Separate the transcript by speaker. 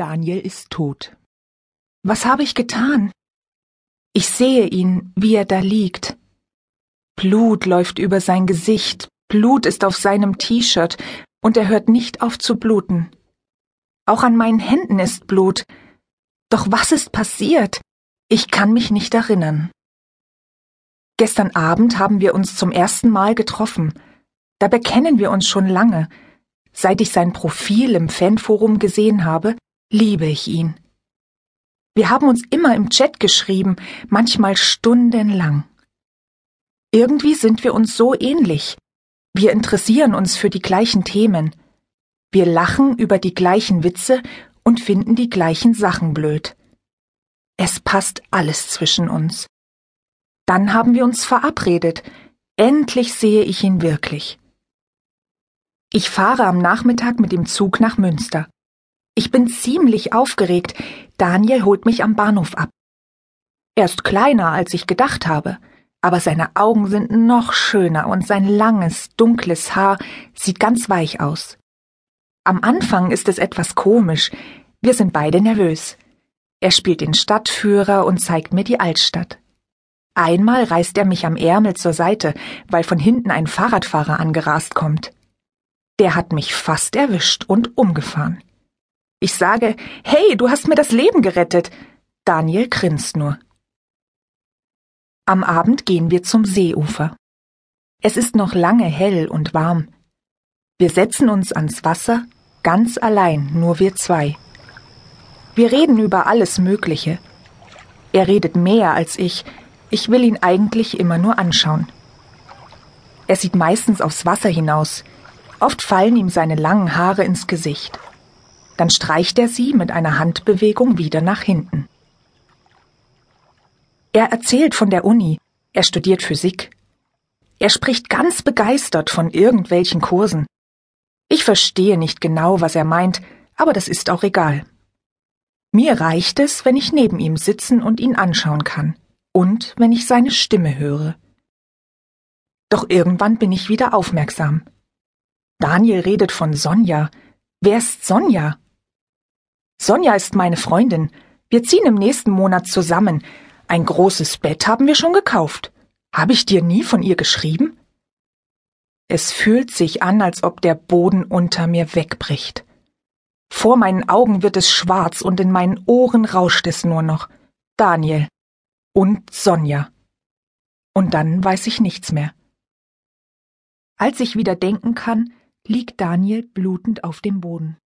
Speaker 1: Daniel ist tot. Was habe ich getan? Ich sehe ihn, wie er da liegt. Blut läuft über sein Gesicht, Blut ist auf seinem T-Shirt, und er hört nicht auf zu bluten. Auch an meinen Händen ist Blut. Doch was ist passiert? Ich kann mich nicht erinnern. Gestern Abend haben wir uns zum ersten Mal getroffen. Dabei kennen wir uns schon lange. Seit ich sein Profil im Fanforum gesehen habe, liebe ich ihn. Wir haben uns immer im Chat geschrieben, manchmal stundenlang. Irgendwie sind wir uns so ähnlich. Wir interessieren uns für die gleichen Themen. Wir lachen über die gleichen Witze und finden die gleichen Sachen blöd. Es passt alles zwischen uns. Dann haben wir uns verabredet. Endlich sehe ich ihn wirklich. Ich fahre am Nachmittag mit dem Zug nach Münster. Ich bin ziemlich aufgeregt. Daniel holt mich am Bahnhof ab. Er ist kleiner, als ich gedacht habe, aber seine Augen sind noch schöner und sein langes, dunkles Haar sieht ganz weich aus. Am Anfang ist es etwas komisch. Wir sind beide nervös. Er spielt den Stadtführer und zeigt mir die Altstadt. Einmal reißt er mich am Ärmel zur Seite, weil von hinten ein Fahrradfahrer angerast kommt. Der hat mich fast erwischt und umgefahren. Ich sage, hey, du hast mir das Leben gerettet. Daniel grinst nur. Am Abend gehen wir zum Seeufer. Es ist noch lange hell und warm. Wir setzen uns ans Wasser, ganz allein, nur wir zwei. Wir reden über alles Mögliche. Er redet mehr als ich, ich will ihn eigentlich immer nur anschauen. Er sieht meistens aufs Wasser hinaus, oft fallen ihm seine langen Haare ins Gesicht. Dann streicht er sie mit einer Handbewegung wieder nach hinten. Er erzählt von der Uni, er studiert Physik. Er spricht ganz begeistert von irgendwelchen Kursen. Ich verstehe nicht genau, was er meint, aber das ist auch egal. Mir reicht es, wenn ich neben ihm sitzen und ihn anschauen kann und wenn ich seine Stimme höre. Doch irgendwann bin ich wieder aufmerksam. Daniel redet von Sonja. Wer ist Sonja? Sonja ist meine Freundin. Wir ziehen im nächsten Monat zusammen. Ein großes Bett haben wir schon gekauft. Habe ich dir nie von ihr geschrieben? Es fühlt sich an, als ob der Boden unter mir wegbricht. Vor meinen Augen wird es schwarz und in meinen Ohren rauscht es nur noch. Daniel und Sonja. Und dann weiß ich nichts mehr. Als ich wieder denken kann, liegt Daniel blutend auf dem Boden.